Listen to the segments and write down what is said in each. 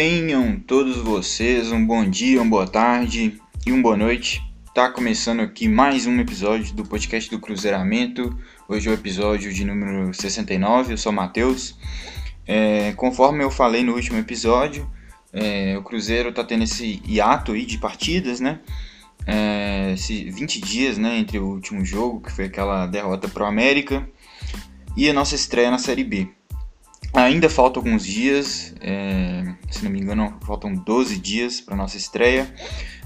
Tenham todos vocês um bom dia, uma boa tarde e uma boa noite. Tá começando aqui mais um episódio do podcast do Cruzeiramento. Hoje é o episódio de número 69, eu sou o Matheus. É, conforme eu falei no último episódio, é, o Cruzeiro tá tendo esse hiato aí de partidas, né? É, esse 20 dias né, entre o último jogo, que foi aquela derrota pro América, e a nossa estreia na Série B. Ainda faltam alguns dias, é, se não me engano, faltam 12 dias para nossa estreia,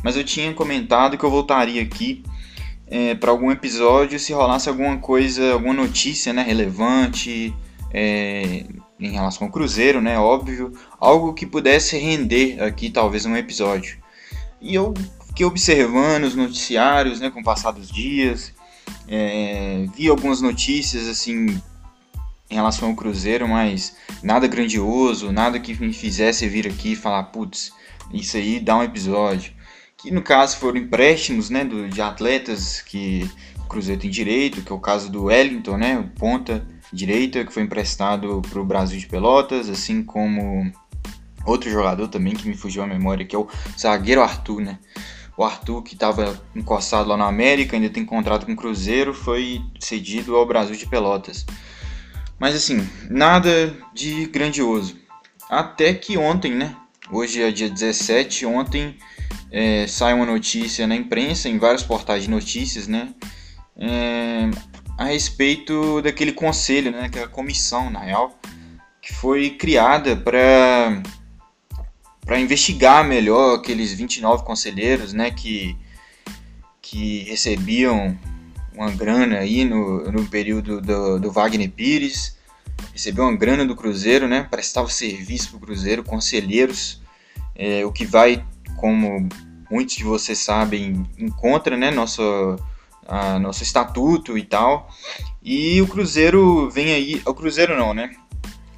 mas eu tinha comentado que eu voltaria aqui é, para algum episódio se rolasse alguma coisa, alguma notícia né, relevante é, em relação ao Cruzeiro, né, óbvio, algo que pudesse render aqui talvez um episódio. E eu fiquei observando os noticiários né, com o passar dos dias, é, vi algumas notícias assim em relação ao Cruzeiro, mas nada grandioso, nada que me fizesse vir aqui e falar, putz, isso aí dá um episódio. Que no caso foram empréstimos né, do, de atletas que o Cruzeiro tem direito, que é o caso do Wellington, né, o ponta direita, que foi emprestado para o Brasil de Pelotas, assim como outro jogador também que me fugiu a memória, que é o zagueiro Arthur, né? O Arthur, que estava encostado lá na América, ainda tem contrato com o Cruzeiro, foi cedido ao Brasil de Pelotas. Mas assim, nada de grandioso. Até que ontem, né? Hoje é dia 17, ontem é, sai uma notícia na imprensa, em vários portais de notícias, né? É, a respeito daquele conselho, né? Aquela comissão, na real, que foi criada para para investigar melhor aqueles 29 conselheiros, né? Que, que recebiam uma grana aí no, no período do, do Wagner Pires, recebeu uma grana do Cruzeiro, né? Prestava serviço para o Cruzeiro, conselheiros, é, o que vai, como muitos de vocês sabem, encontra, né? Nosso, a, nosso estatuto e tal. E o Cruzeiro vem aí, o Cruzeiro não, né?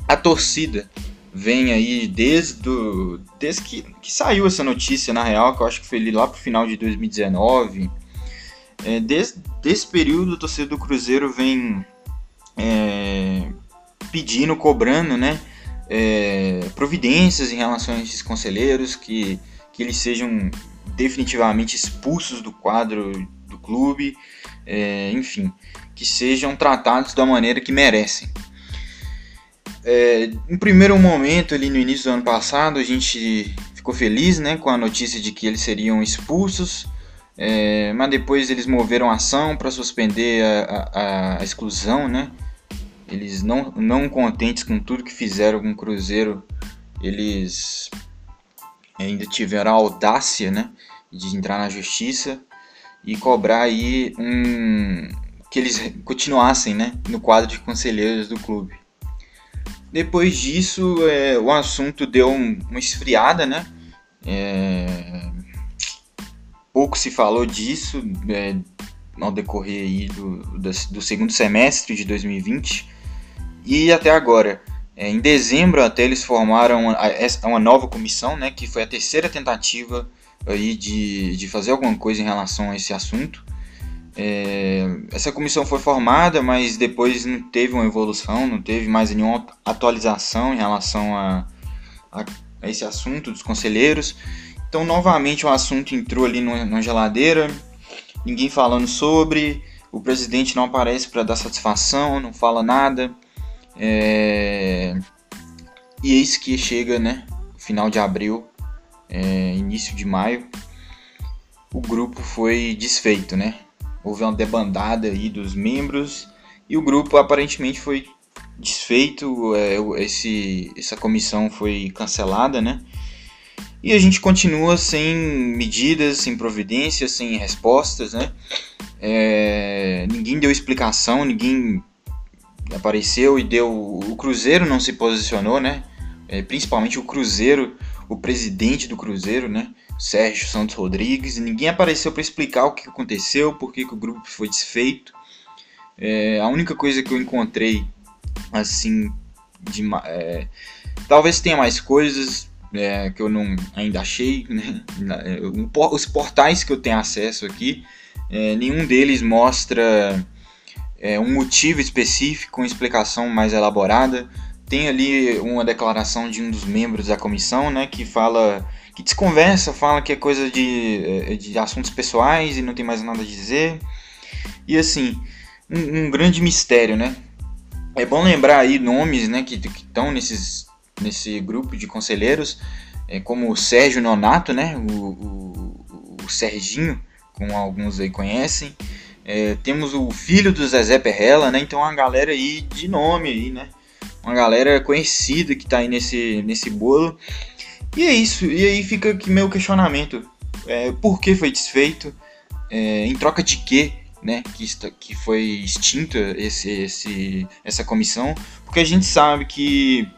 A torcida vem aí desde, do, desde que, que saiu essa notícia, na real, que eu acho que foi lá pro final de 2019 é, desde esse período, o torcedor do Cruzeiro vem é, pedindo, cobrando, né, é, providências em relação a esses conselheiros, que, que eles sejam definitivamente expulsos do quadro do clube, é, enfim, que sejam tratados da maneira que merecem. É, em primeiro momento, ali no início do ano passado, a gente ficou feliz né, com a notícia de que eles seriam expulsos, é, mas depois eles moveram ação para suspender a, a, a, exclusão, né? Eles não, não contentes com tudo que fizeram com o Cruzeiro, eles ainda tiveram a audácia, né, de entrar na justiça e cobrar aí um que eles continuassem, né, no quadro de conselheiros do clube. Depois disso, é, o assunto deu um, uma esfriada, né? É, pouco se falou disso é, ao decorrer aí do, do, do, segundo semestre de 2020 e até agora. É, em dezembro até eles formaram uma, uma nova comissão, né, que foi a terceira tentativa aí de, de fazer alguma coisa em relação a esse assunto. É, essa comissão foi formada, mas depois não teve uma evolução, não teve mais nenhuma atualização em relação a, a, a esse assunto dos conselheiros. Então, novamente, o assunto entrou ali na geladeira, ninguém falando sobre, o presidente não aparece para dar satisfação, não fala nada. É... E eis que chega, né? Final de abril, é, início de maio, o grupo foi desfeito, né? Houve uma debandada aí dos membros e o grupo aparentemente foi desfeito. É, esse, essa comissão foi cancelada, né? E a gente continua sem medidas, sem providências, sem respostas, né? É, ninguém deu explicação, ninguém apareceu e deu. O Cruzeiro não se posicionou, né? É, principalmente o Cruzeiro, o presidente do Cruzeiro, né? Sérgio Santos Rodrigues. Ninguém apareceu para explicar o que aconteceu, por que, o grupo foi desfeito. É, a única coisa que eu encontrei, assim, de, é, talvez tenha mais coisas, é, que eu não ainda achei, né? É, os portais que eu tenho acesso aqui, é, nenhum deles mostra é, um motivo específico, uma explicação mais elaborada. tem ali uma declaração de um dos membros da comissão, né, que fala que desconversa, fala que é coisa de, eh, de assuntos pessoais e não tem mais nada a dizer. E assim, um, um grande mistério, né? É bom lembrar aí nomes, né, que estão nesses nesse grupo de conselheiros, é, como o Sérgio Nonato, né, o, o, o Serginho, como alguns aí conhecem. É, temos o filho do Zezé Perrella, né? Então uma galera aí de nome aí, né? Uma galera conhecida que tá aí nesse, nesse bolo. E é isso. E aí fica aqui meu questionamento. É, por que foi desfeito? É, em troca de quê? Né, que, está, que foi extinta esse, esse, essa comissão, porque a gente sabe que,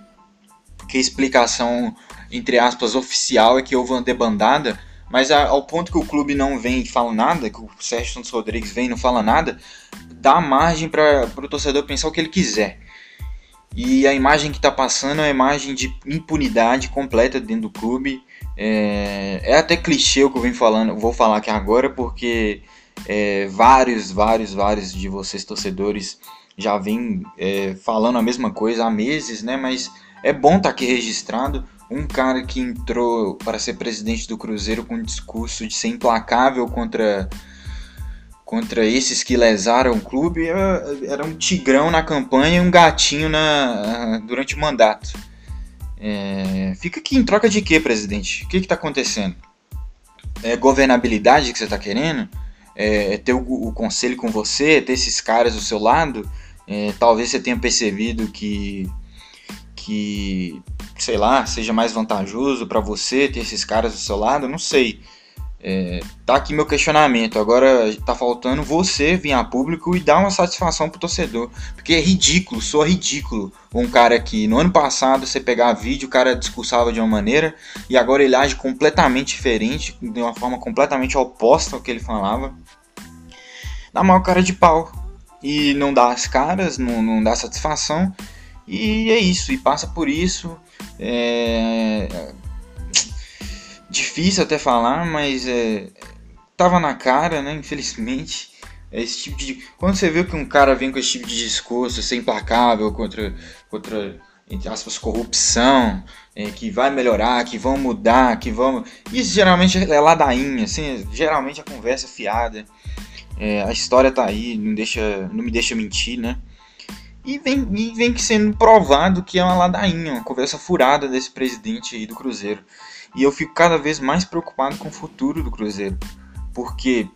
que a explicação, entre aspas, oficial é que houve uma debandada, mas ao ponto que o clube não vem e fala nada, que o Sérgio Santos Rodrigues vem e não fala nada, dá margem para o torcedor pensar o que ele quiser. E a imagem que está passando é a imagem de impunidade completa dentro do clube. É, é até clichê o que eu falando, vou falar aqui agora, porque é, vários, vários, vários de vocês torcedores já vêm é, falando a mesma coisa há meses, né? Mas é bom estar tá aqui registrado. Um cara que entrou para ser presidente do Cruzeiro com um discurso de ser implacável contra contra esses que lesaram o clube era, um tigrão na campanha e um gatinho na, durante o mandato. É, fica aqui em troca de quê, presidente? O que está acontecendo? É governabilidade que você está querendo? É, é ter o, o, conselho com você? É ter esses caras do seu lado? É, talvez você tenha percebido que, que, sei lá, seja mais vantajoso para você ter esses caras do seu lado? Não sei. É, tá aqui meu questionamento. Agora tá faltando você vir a público e dar uma satisfação pro torcedor. Porque é ridículo, soa ridículo. Um cara que no ano passado você pegar vídeo, o cara discursava de uma maneira e agora ele age completamente diferente, de uma forma completamente oposta ao que ele falava. Dá maior cara de pau. E não dá as caras, não, não dá satisfação. E é isso, e passa por isso. É, difícil até falar, mas é, tava na cara, né? Infelizmente. É esse tipo de. Quando você vê que um cara vem com esse tipo de discurso, ser implacável contra, contra entre aspas, corrupção, é, que vai melhorar, que vão mudar, que vão. Isso geralmente é ladainha, assim, geralmente a conversa é fiada. É, a história tá aí, não, deixa, não me deixa mentir, né? E vem, e vem sendo provado que é uma ladainha, uma conversa furada desse presidente aí do Cruzeiro. E eu fico cada vez mais preocupado com o futuro do Cruzeiro, porque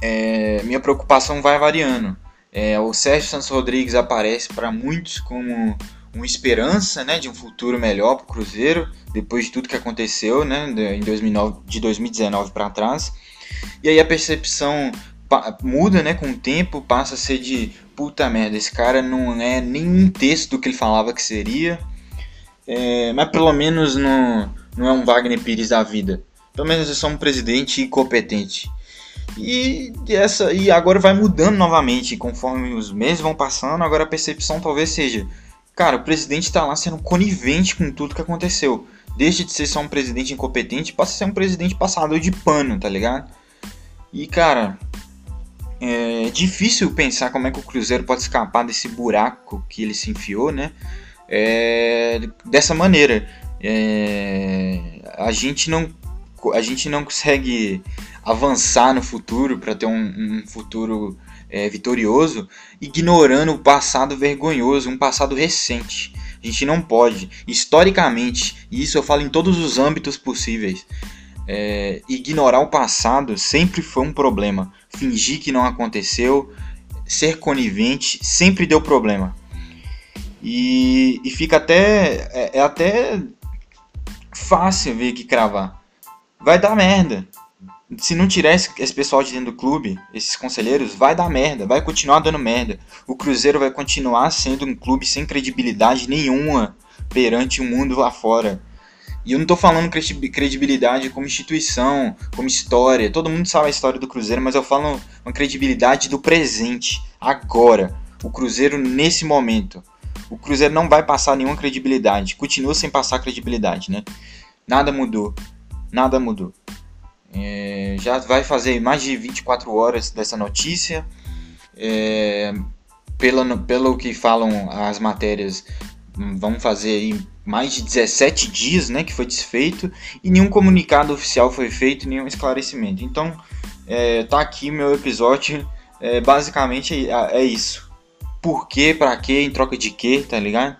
é, minha preocupação vai variando. É, o Sérgio Santos Rodrigues aparece para muitos como uma esperança né, de um futuro melhor para o Cruzeiro, depois de tudo que aconteceu né, em 2009, de 2019 para trás. E aí a percepção muda né, com o tempo, passa a ser de puta merda, esse cara não é nem um texto do que ele falava que seria, é, mas pelo menos no, não é um Wagner Pires da vida. Pelo menos é só um presidente incompetente. E, essa, e agora vai mudando novamente, conforme os meses vão passando, agora a percepção talvez seja, cara, o presidente está lá sendo conivente com tudo que aconteceu. Deixa de ser só um presidente incompetente, passa a ser um presidente passador de pano, tá ligado? E cara, é difícil pensar como é que o Cruzeiro pode escapar desse buraco que ele se enfiou, né? É, dessa maneira é, a gente não a gente não consegue avançar no futuro para ter um, um futuro é, vitorioso ignorando o passado vergonhoso, um passado recente. A gente não pode, historicamente, e isso eu falo em todos os âmbitos possíveis, é, ignorar o passado sempre foi um problema. Fingir que não aconteceu, ser conivente sempre deu problema. E, e fica até. É, é até fácil ver que cravar. Vai dar merda. Se não tirar esse, esse, pessoal de dentro do clube, esses conselheiros, vai dar merda, vai continuar dando merda. O Cruzeiro vai continuar sendo um clube sem credibilidade nenhuma perante o mundo lá fora. E eu não tô falando credibilidade como instituição, como história. Todo mundo sabe a história do Cruzeiro, mas eu falo uma credibilidade do presente, agora. O Cruzeiro nesse momento o Cruzeiro não vai passar nenhuma credibilidade. Continua sem passar credibilidade, né? Nada mudou. Nada mudou. É, já vai fazer mais de 24 horas dessa notícia. É, pela, pelo que falam as matérias, vamos fazer aí mais de 17 dias, né, que foi desfeito e nenhum comunicado oficial foi feito, nenhum esclarecimento. Então, é, tá aqui meu episódio, é, basicamente é, é isso. Por quê, pra quê, em troca de quê, tá ligado?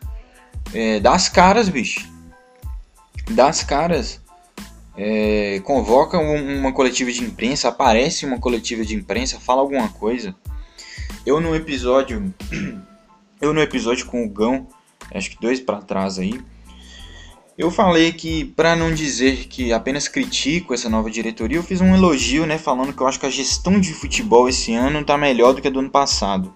É, das caras, bicho. Das caras. É, convoca um, uma coletiva de imprensa, aparece uma coletiva de imprensa, fala alguma coisa. Eu no episódio, eu no episódio com o Gão, acho que dois para trás aí, eu falei que, para não dizer que apenas critico essa nova diretoria, eu fiz um elogio, né, falando que eu acho que a gestão de futebol esse ano tá melhor do que a do ano passado.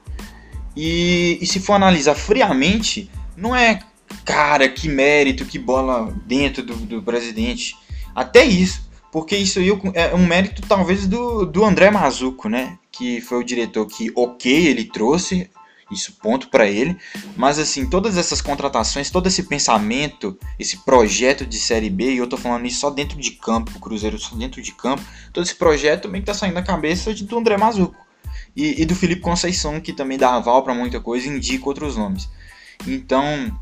E, e se for analisar friamente, não é, cara, que mérito, que bola dentro do, do presidente. Até isso, porque isso aí é um mérito talvez do, do André Mazuco, né, que foi o diretor que, ok, ele trouxe isso ponto para ele. Mas assim, todas essas contratações, todo esse pensamento, esse projeto de série B, e eu tô falando isso só dentro de campo, o Cruzeiro só dentro de campo, todo esse projeto também tá saindo da cabeça de, do André Mazuco. E, e do Felipe Conceição, que também dá aval para muita coisa e indica outros nomes. Então,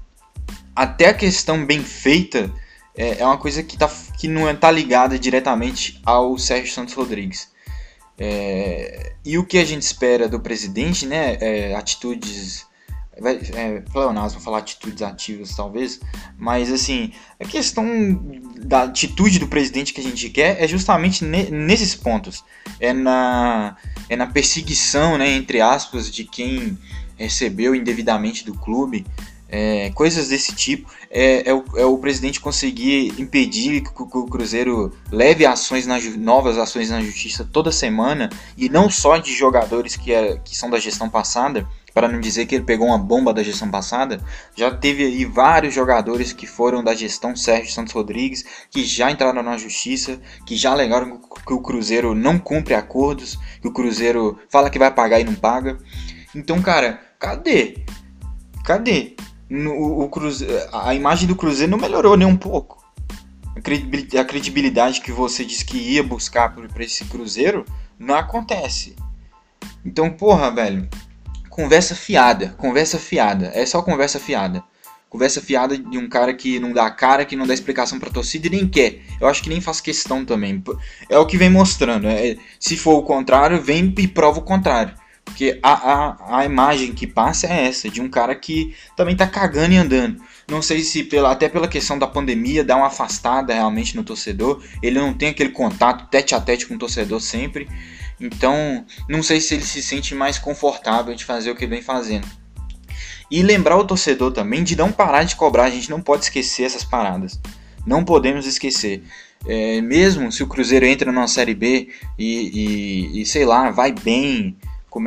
até a questão bem feita é, é uma coisa que, tá, que não está ligada diretamente ao Sérgio Santos Rodrigues. É, e o que a gente espera do presidente, né? É, atitudes. É, pleonasmo falar atitudes ativas, talvez, mas assim, a questão da atitude do presidente que a gente quer é justamente ne, nesses pontos. É na, é na perseguição, né, entre aspas, de quem recebeu indevidamente do clube, é, coisas desse tipo, é, é, o, é, o, presidente conseguir impedir que, que o Cruzeiro leve ações na, novas ações na justiça toda semana, e não só de jogadores que, é, que são da gestão passada, para não dizer que ele pegou uma bomba da gestão passada, já teve aí vários jogadores que foram da gestão Sérgio Santos Rodrigues, que já entraram na justiça, que já alegaram que o Cruzeiro não cumpre acordos, que o Cruzeiro fala que vai pagar e não paga. Então, cara, cadê? Cadê? No, o Cruze... a imagem do Cruzeiro não melhorou nem um pouco. A credibilidade que você disse que ia buscar para esse Cruzeiro não acontece. Então, porra, velho, conversa fiada, conversa fiada, é só conversa fiada. Conversa fiada de um cara que não dá cara, que não dá explicação pra torcida e nem quer. Eu acho que nem faz questão também. É o que vem mostrando. É, se for o contrário, vem e prova o contrário. Porque a, a, a imagem que passa é essa, de um cara que também tá cagando e andando. Não sei se pela, até pela questão da pandemia dá uma afastada realmente no torcedor. Ele não tem aquele contato tete a tete com o torcedor sempre. Então, não sei se ele se sente mais confortável de fazer o que vem fazendo. E lembrar o torcedor também de não parar de cobrar, a gente não pode esquecer essas paradas. Não podemos esquecer. É, mesmo se o Cruzeiro entra na Série B e, e, e sei lá, vai bem,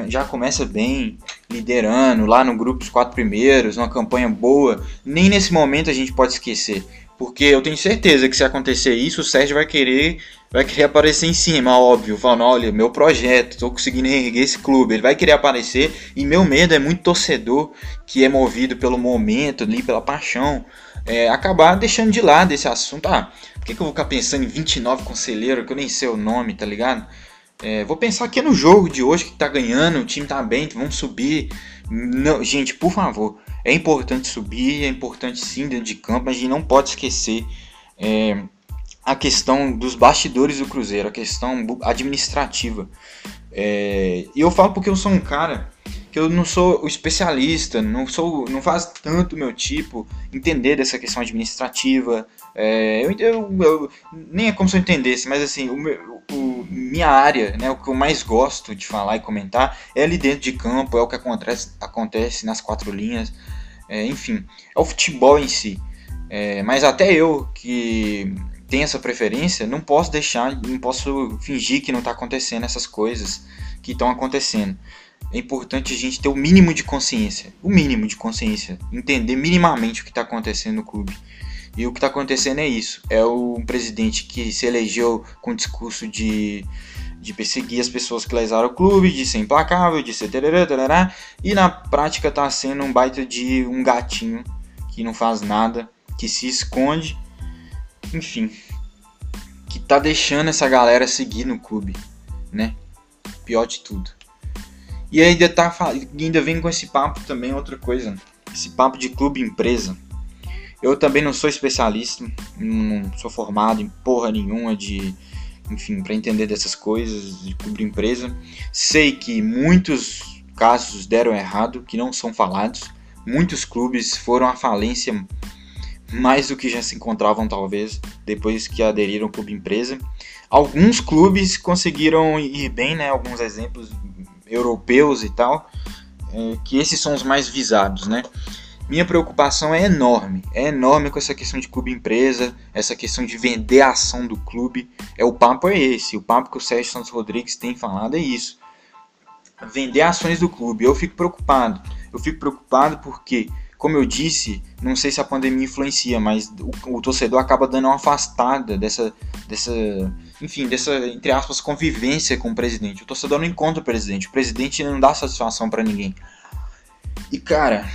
já começa bem, liderando lá no grupo os quatro primeiros, uma campanha boa, nem nesse momento a gente pode esquecer. Porque eu tenho certeza que se acontecer isso, o Sérgio vai querer, vai querer aparecer em cima, óbvio, falando, olha, meu projeto, estou conseguindo reerguer esse clube. Ele vai querer aparecer e meu medo é muito torcedor que é movido pelo momento, ali, pela paixão, é, acabar deixando de lado esse assunto. Ah, por que, que eu vou ficar pensando em 29 conselheiros que eu nem sei o nome, tá ligado? É, vou pensar aqui no jogo de hoje que tá ganhando, o time tá bem, vamos subir. Não, gente, por favor, é importante subir, é importante sim dentro de campo, mas a gente não pode esquecer é, a questão dos bastidores do Cruzeiro, a questão administrativa. É, e eu falo porque eu sou um cara que eu não sou o especialista, não sou, não faz tanto meu tipo entender dessa questão administrativa. É, eu, eu, eu, nem é como se eu entendesse, mas assim, o, o, minha área, né, o que eu mais gosto de falar e comentar é ali dentro de campo, é o que acontece, acontece nas quatro linhas, é, enfim, é o futebol em si. É, mas até eu que tenho essa preferência, não posso deixar, não posso fingir que não está acontecendo essas coisas que estão acontecendo. É importante a gente ter o mínimo de consciência, o mínimo de consciência, entender minimamente o que está acontecendo no clube. E o que está acontecendo é isso: é um presidente que se elegeu com discurso de, de perseguir as pessoas que lesaram o clube, de ser implacável, de ser tererê, tererê, e na prática está sendo um baita de um gatinho que não faz nada, que se esconde, enfim, que tá deixando essa galera seguir no clube, né? Pior de tudo. E ainda tá ainda vem com esse papo também outra coisa esse papo de clube empresa. Eu também não sou especialista, não sou formado em porra nenhuma de, enfim, para entender dessas coisas de clube empresa. Sei que muitos casos deram errado, que não são falados. Muitos clubes foram à falência mais do que já se encontravam talvez depois que aderiram ao clube empresa. Alguns clubes conseguiram ir bem, né? Alguns exemplos europeus e tal, é, que esses são os mais visados, né? Minha preocupação é enorme, é enorme com essa questão de clube empresa, essa questão de vender a ação do clube. É o papo é esse, o papo que o Sérgio Santos Rodrigues tem falado é isso. Vender ações do clube. Eu fico preocupado. Eu fico preocupado porque como eu disse, não sei se a pandemia influencia, mas o, o, torcedor acaba dando uma afastada dessa, dessa, enfim, dessa, entre aspas, convivência com o presidente. O torcedor não encontra o presidente, o presidente não dá satisfação para ninguém. E cara,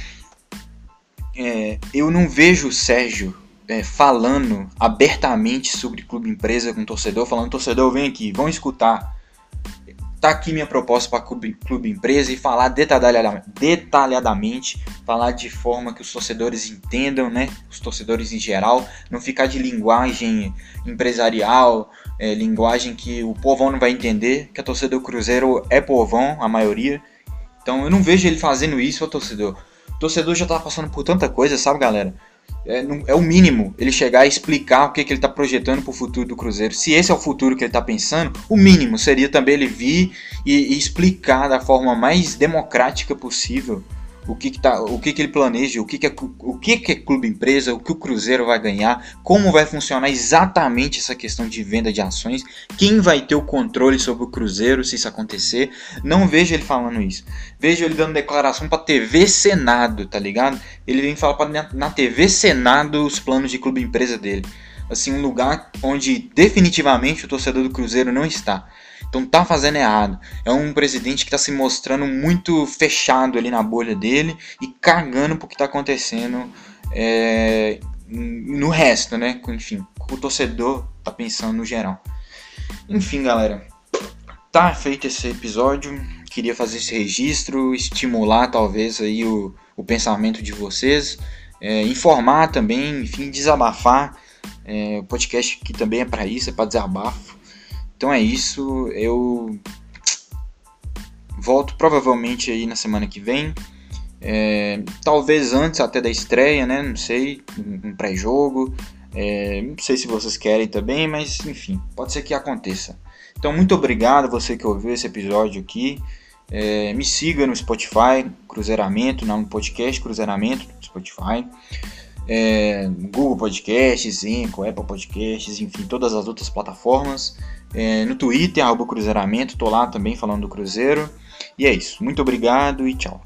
é, eu não vejo o Sérgio é, falando abertamente sobre clube empresa com torcedor, falando, torcedor, vem aqui, vão escutar tá aqui minha proposta para clube, clube empresa e falar detalhadamente, detalhadamente, falar de forma que os torcedores entendam, né? Os torcedores em geral, não ficar de linguagem empresarial, é, linguagem que o povão não vai entender, que a torcida do Cruzeiro é povão, a maioria. Então eu não vejo ele fazendo isso, ó, torcedor. Torcedor já tá passando por tanta coisa, sabe, galera? é, é, o mínimo ele chegar e explicar o que, que ele está projetando para o futuro do Cruzeiro. Se esse é o futuro que ele está pensando, o mínimo seria também ele vir e, e, explicar da forma mais democrática possível o que, que, tá, o que, que ele planeja, o que, que, é, o que, que é clube empresa, o que o Cruzeiro vai ganhar, como vai funcionar exatamente essa questão de venda de ações, quem vai ter o controle sobre o Cruzeiro se isso acontecer. Não vejo ele falando isso. Vejo ele dando declaração para TV Senado, tá ligado? Ele vem falar pra, na TV Senado os planos de clube empresa dele. Assim, um lugar onde definitivamente o torcedor do Cruzeiro não está. Então tá fazendo errado. É um presidente que está se mostrando muito fechado ali na bolha dele e cagando pro que está acontecendo é, no resto, né? Enfim, o torcedor tá pensando no geral. Enfim, galera. Tá feito esse episódio. Queria fazer esse registro, estimular talvez aí o, o pensamento de vocês, é, informar também, enfim, desabafar. É, o podcast aqui também é para isso, é para desabafo. Então é isso. Eu volto provavelmente aí na semana que vem. É, talvez antes até da estreia, né? Não sei, um pré-jogo. É, não sei se vocês querem também, mas enfim, pode ser que aconteça. Então, muito obrigado você que ouviu esse episódio aqui. É, me siga no Spotify, Cruzeiramento, no podcast Cruzeiramento no Spotify é, Google Podcasts, Zinco, Apple Podcasts, enfim, todas as outras plataformas. É, no Twitter, arroba Cruzeiramento, tô lá também falando do Cruzeiro. E é isso. Muito obrigado e tchau.